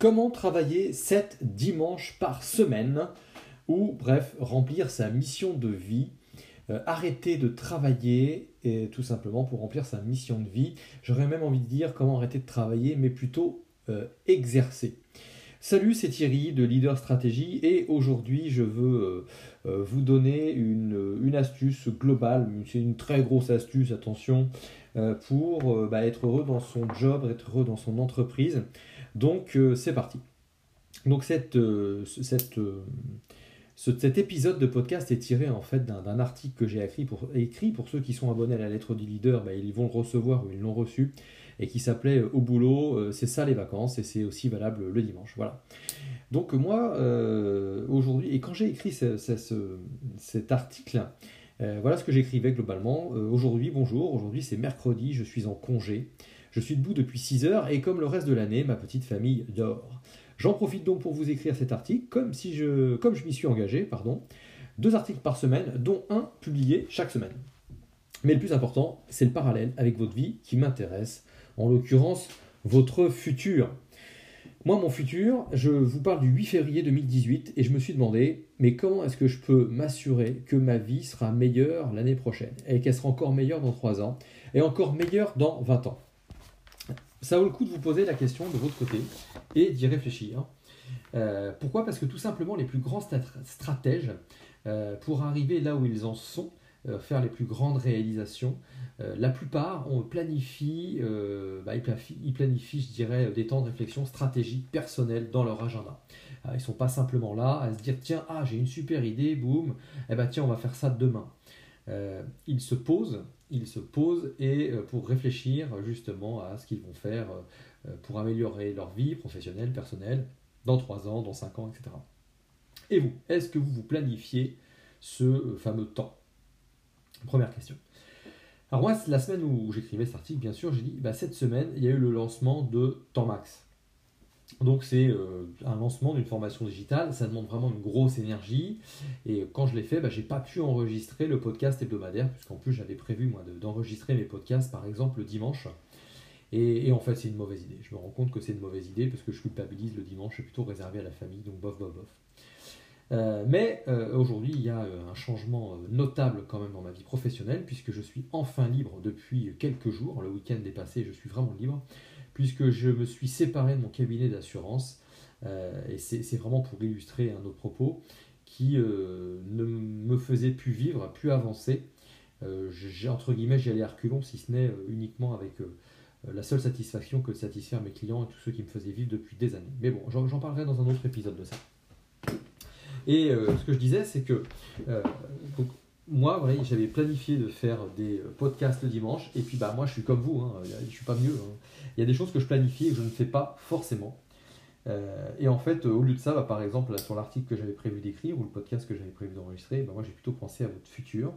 Comment travailler 7 dimanches par semaine ou bref, remplir sa mission de vie, euh, arrêter de travailler et tout simplement pour remplir sa mission de vie. J'aurais même envie de dire comment arrêter de travailler mais plutôt euh, exercer. Salut, c'est Thierry de Leader Stratégie et aujourd'hui je veux euh, vous donner une, astuce globale, c'est une très grosse astuce, attention, pour bah, être heureux dans son job, être heureux dans son entreprise. Donc c'est parti. Donc cette, cet épisode de podcast est tiré en fait d'un article que j'ai écrit pour, ceux qui sont abonnés à la lettre du leader, bah, ils vont le recevoir ou ils l'ont reçu, et qui s'appelait euh, Au boulot, euh, c'est ça les vacances, et c'est aussi valable le dimanche. Voilà. Donc moi, euh, aujourd'hui, et quand j'ai écrit cet article, voilà ce que j'écrivais globalement. aujourd'hui, bonjour, aujourd'hui c'est mercredi, je suis en congé, je suis debout depuis 6 heures, et comme le reste de l'année, ma petite famille dort. J'en profite donc pour vous écrire cet article, comme, si je, comme je m'y suis engagé, pardon. Deux articles par semaine, dont un publié chaque semaine. Mais le plus important, c'est le parallèle avec votre vie qui m'intéresse, en l'occurrence votre futur. Moi, mon futur, je vous parle du 8 février 2018 et je me suis demandé, mais comment est-ce que je peux m'assurer que ma vie sera meilleure l'année prochaine et qu'elle sera encore meilleure dans 3 ans et encore meilleure dans 20 ans? Ça vaut le coup de vous poser la question de votre côté et d'y réfléchir. Euh, pourquoi? Parce que tout simplement, les plus grands stratèges, euh, pour arriver là où ils en sont, faire les plus grandes réalisations, la plupart planifie, bah, ils, planifient, je dirais, des temps de réflexion stratégique personnelle dans leur agenda. ils ne sont pas simplement là à se dire tiens, ah, j'ai une super idée, boum, eh ben tiens, on va faire ça demain. ils se posent ils se posent et euh, pour réfléchir justement à ce qu'ils vont faire euh, pour améliorer leur vie professionnelle, personnelle, dans 3 ans, dans 5 ans, etc. Et vous, est-ce que vous vous planifiez ce euh, fameux temps? Première question. Alors moi, la semaine où j'écrivais cet article, bien sûr, j'ai dit, bah, cette semaine, il y a eu le lancement de Temps Max. Donc c'est euh, un lancement d'une formation digitale, ça demande vraiment une grosse énergie. Et quand je l'ai fait, bah, j'ai pas pu enregistrer le podcast hebdomadaire, puisqu'en plus j'avais prévu moi d'enregistrer mes podcasts par exemple le dimanche. Et, en fait c'est une mauvaise idée. Je me rends compte que c'est une mauvaise idée parce que je culpabilise le dimanche, c'est plutôt réservé à la famille, donc bof bof bof. Euh, mais euh, aujourd'hui, il y a un changement notable quand même dans ma vie professionnelle, puisque je suis enfin libre depuis quelques jours. Le week-end est passé, je suis vraiment libre puisque je me suis séparé de mon cabinet d'assurance, euh, et c'est vraiment pour illustrer un autre propos, qui euh, ne me faisait plus vivre, plus avancer. Euh, entre guillemets, j'y allais à reculons, si ce n'est uniquement avec la seule satisfaction que de satisfaire mes clients et tous ceux qui me faisaient vivre depuis des années. Mais bon, j'en parlerai dans un autre épisode de ça. Et ce que je disais, c'est que moi, j'avais planifié de faire des podcasts le dimanche, et puis bah moi, je suis comme vous, hein, je suis pas mieux. Hein. Il y a des choses que je planifie et que je ne fais pas forcément. Euh, et en fait, au lieu de ça, bah, par exemple, sur l'article que j'avais prévu d'écrire ou le podcast que j'avais prévu d'enregistrer, bah, moi j'ai plutôt pensé à votre futur.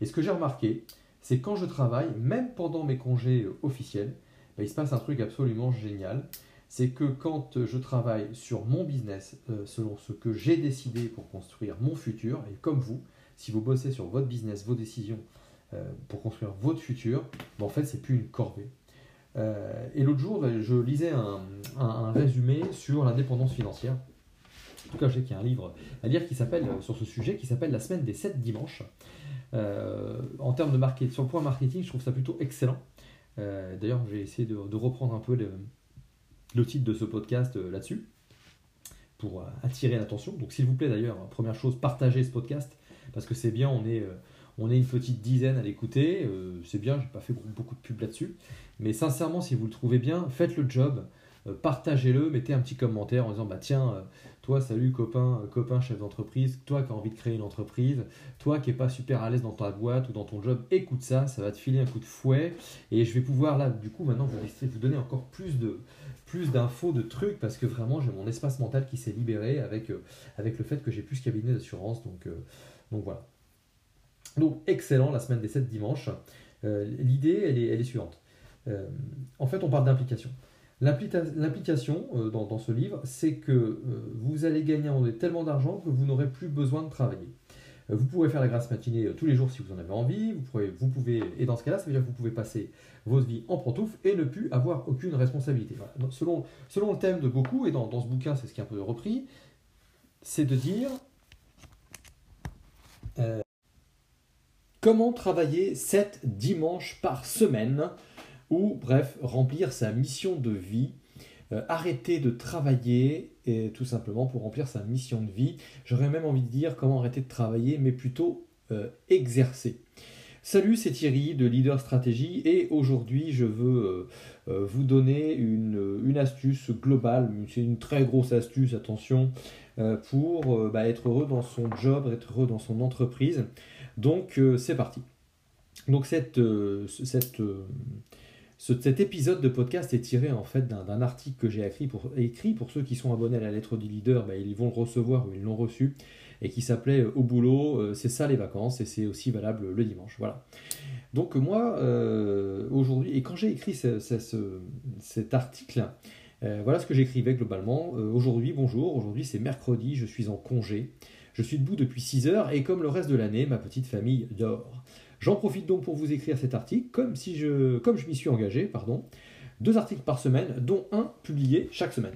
Et ce que j'ai remarqué, c'est quand je travaille, même pendant mes congés officiels, bah, il se passe un truc absolument génial. C'est que quand je travaille sur mon business, euh, selon ce que j'ai décidé pour construire mon futur, et comme vous, si vous bossez sur votre business, vos décisions euh, pour construire votre futur, en fait, c'est plus une corvée. Euh, et l'autre jour, ben, je lisais un, résumé sur l'indépendance financière. En tout cas, je sais qu'il y a un livre à lire qui s'appelle sur ce sujet, qui s'appelle La semaine des 7 dimanches. Euh, en termes de marketing, sur le point marketing, je trouve ça plutôt excellent. Euh, d'ailleurs, j'ai essayé de, reprendre un peu le, titre de ce podcast là-dessus pour attirer l'attention. Donc, s'il vous plaît, d'ailleurs, première chose, partagez ce podcast parce que c'est bien, on est est une petite dizaine à l'écouter, c'est bien, j'ai pas fait beaucoup de pub là-dessus. Mais sincèrement, si vous le trouvez bien, faites le job, euh, partagez-le, mettez un petit commentaire en disant bah tiens, euh, toi salut copain, euh, copain chef d'entreprise, toi qui as envie de créer une entreprise, toi qui n'es pas super à l'aise dans ta boîte ou dans ton job, écoute ça, ça va te filer un coup de fouet et je vais pouvoir là du coup maintenant vous, vous donner encore plus de plus d'infos, de trucs parce que vraiment j'ai mon espace mental qui s'est libéré avec, avec le fait que j'ai plus cabinet d'assurance donc, donc voilà. Donc excellent la semaine des 7 dimanches. L'idée elle est, elle est suivante. Euh, en fait, on parle d'implication. L'implication euh, dans, ce livre, c'est que euh, vous allez gagner tellement d'argent que vous n'aurez plus besoin de travailler. vous pouvez faire la grâce matinée tous les jours si vous en avez envie. Vous vous pouvez et dans ce cas-là, ça veut dire que vous pouvez passer votre vie en pantoufle et ne plus avoir aucune responsabilité. selon, le thème de beaucoup, et dans, dans ce bouquin, c'est ce qui est un peu repris, c'est de dire euh, comment travailler 7 dimanches par semaine, ou bref, remplir sa mission de vie, euh, arrêter de travailler et tout simplement pour remplir sa mission de vie. J'aurais même envie de dire comment arrêter de travailler, mais plutôt euh, exercer. Salut, c'est Thierry de Leader Stratégie et aujourd'hui je veux vous donner une, astuce globale, c'est une très grosse astuce, attention, euh, pour euh, bah, être heureux dans son job, être heureux dans son entreprise. Donc euh, c'est parti. Donc cette, cette, cet épisode de podcast est tiré en fait d'un article que j'ai écrit pour, ceux qui sont abonnés à la lettre du leader, bah, ils vont le recevoir ou ils l'ont reçu, et qui s'appelait Au boulot, c'est ça les vacances, et c'est aussi valable le dimanche. Voilà. Donc moi, aujourd'hui, et quand j'ai écrit cet article, euh, voilà ce que j'écrivais globalement. Euh, aujourd'hui, bonjour, aujourd'hui c'est mercredi, je suis en congé. Je suis debout depuis 6 heures et comme le reste de l'année, ma petite famille dort. J'en profite donc pour vous écrire cet article, comme, si je, comme je m'y suis engagé, pardon. Deux articles par semaine, dont un publié chaque semaine.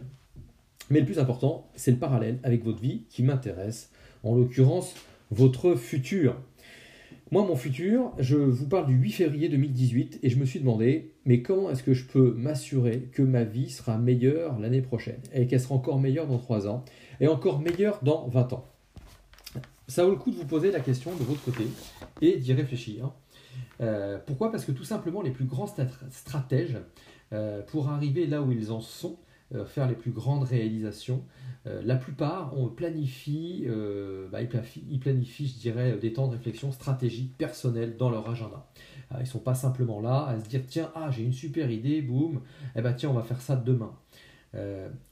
Mais le plus important, c'est le parallèle avec votre vie qui m'intéresse, en l'occurrence votre futur. Moi, mon futur, je vous parle du 8 février 2018 et je me suis demandé, mais comment est-ce que je peux m'assurer que ma vie sera meilleure l'année prochaine? Et qu'elle sera encore meilleure dans 3 ans? Et encore meilleure dans 20 ans? Ça vaut le coup de vous poser la question de votre côté et d'y réfléchir. Euh, pourquoi? Parce que tout simplement, les plus grands stratèges, euh, pour arriver là où ils en sont, euh, faire les plus grandes réalisations, la plupart bah, ils planifient, je dirais, des temps de réflexion stratégique personnelle dans leur agenda. Euh, ils ne sont pas simplement là à se dire tiens, ah, j'ai une super idée, boum, eh ben tiens, on va faire ça demain.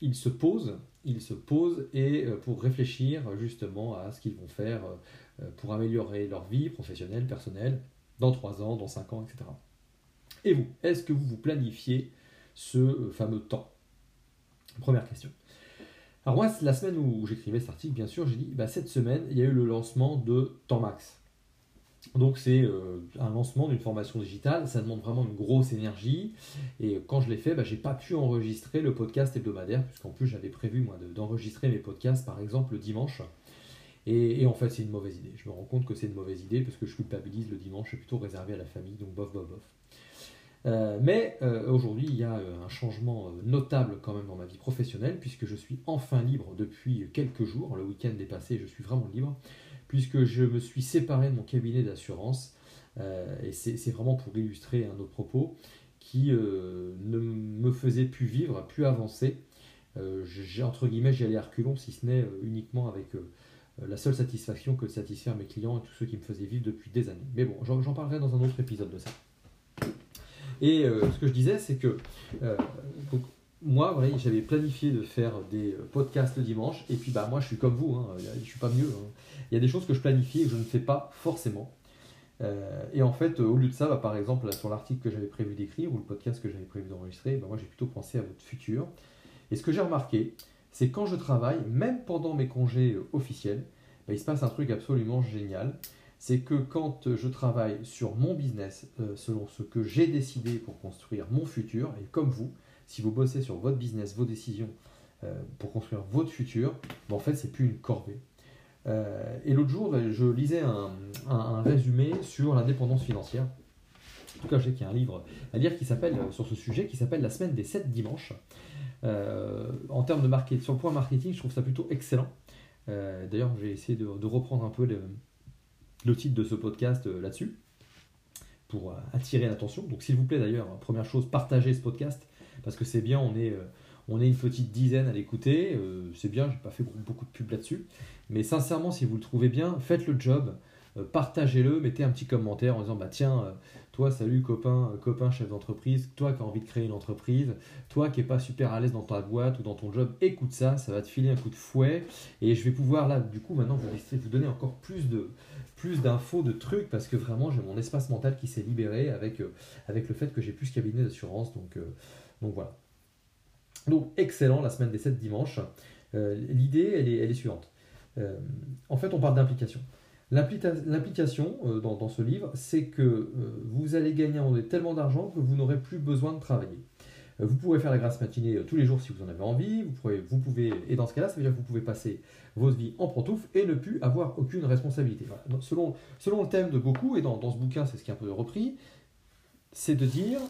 ils se posent, ils se posent et pour réfléchir justement à ce qu'ils vont faire pour améliorer leur vie professionnelle, personnelle, dans 3 ans, dans 5 ans, etc. Et vous, est-ce que vous vous planifiez ce fameux temps? Première question. Alors moi, la semaine où j'écrivais cet article, bien sûr, j'ai dit, bah, cette semaine, il y a eu le lancement de Temps Max. Donc c'est euh, un lancement d'une formation digitale, ça demande vraiment une grosse énergie. Et quand je l'ai fait, bah, j'ai pas pu enregistrer le podcast hebdomadaire, puisqu'en plus j'avais prévu moi d'enregistrer mes podcasts par exemple le dimanche. Et, en fait c'est une mauvaise idée. Je me rends compte que c'est une mauvaise idée parce que je culpabilise le dimanche, c'est plutôt réservé à la famille, donc bof bof bof. Euh, mais euh, aujourd'hui, il y a un changement notable quand même dans ma vie professionnelle, puisque je suis enfin libre depuis quelques jours. Le week-end est passé, je suis vraiment libre, puisque je me suis séparé de mon cabinet d'assurance. et c'est vraiment pour illustrer un autre propos qui ne me faisait plus vivre, plus avancer. j'ai entre guillemets, j'y allais à reculons, si ce n'est uniquement avec la seule satisfaction que de satisfaire mes clients et tous ceux qui me faisaient vivre depuis des années. Mais bon, j'en parlerai dans un autre épisode de ça. Et euh, ce que je disais, c'est que euh, moi, j'avais planifié de faire des euh, podcasts le dimanche, et puis bah, moi, je suis comme vous, hein, je suis pas mieux. Hein. Il y a des choses que je planifie et que je ne fais pas forcément. et en fait, au lieu de ça, bah, par exemple, sur l'article que j'avais prévu d'écrire ou le podcast que j'avais prévu d'enregistrer, bah, moi, j'ai plutôt pensé à votre futur. Et ce que j'ai remarqué, c'est quand je travaille, même pendant mes congés officiels, il se passe un truc absolument génial c'est que quand je travaille sur mon business, euh, selon ce que j'ai décidé pour construire mon futur, et comme vous, si vous bossez sur votre business, vos décisions euh, pour construire votre futur, en fait, c'est plus une corvée. Euh, et l'autre jour, je lisais un, résumé sur l'indépendance financière. En tout cas, je sais qu'il y a un livre à lire qui s'appelle sur ce sujet, qui s'appelle La semaine des 7 dimanches. en termes de marketing, sur le point marketing, je trouve ça plutôt excellent. D'ailleurs, j'ai essayé de, reprendre un peu le, titre de ce podcast euh, là-dessus pour euh, attirer l'attention. Donc s'il vous plaît d'ailleurs, première chose, partagez ce podcast parce que c'est bien, on est, euh, on est une petite dizaine à l'écouter, c'est bien, j'ai pas fait beaucoup de pub là-dessus, mais sincèrement, si vous le trouvez bien, faites le job, partagez-le, mettez un petit commentaire en disant bah tiens, toi salut copain, copain chef d'entreprise, toi qui as envie de créer une entreprise, toi qui n'es pas super à l'aise dans ta boîte ou dans ton job, écoute ça, ça va te filer un coup de fouet et je vais pouvoir là du coup maintenant vous, donner encore plus de plus d'infos, de trucs, parce que vraiment j'ai mon espace mental qui s'est libéré avec, euh, avec le fait que j'ai plus ce cabinet d'assurance. Donc, euh, donc voilà. Donc excellent la semaine des 7 dimanches. Euh, l'idée, elle est, elle est suivante. en fait, on parle d'implication. L'implication euh, dans, dans, ce livre, c'est que euh, vous allez gagner tellement d'argent que vous n'aurez plus besoin de travailler. Euh, vous pourrez faire la grâce matinée tous les jours si vous en avez envie. Vous pouvez, vous pouvez, et dans ce cas-là, ça veut dire que vous pouvez passer votre vie en pantoufle et ne plus avoir aucune responsabilité. selon, selon le thème de beaucoup, et dans, dans ce bouquin, c'est ce qui est un peu repris, c'est de dire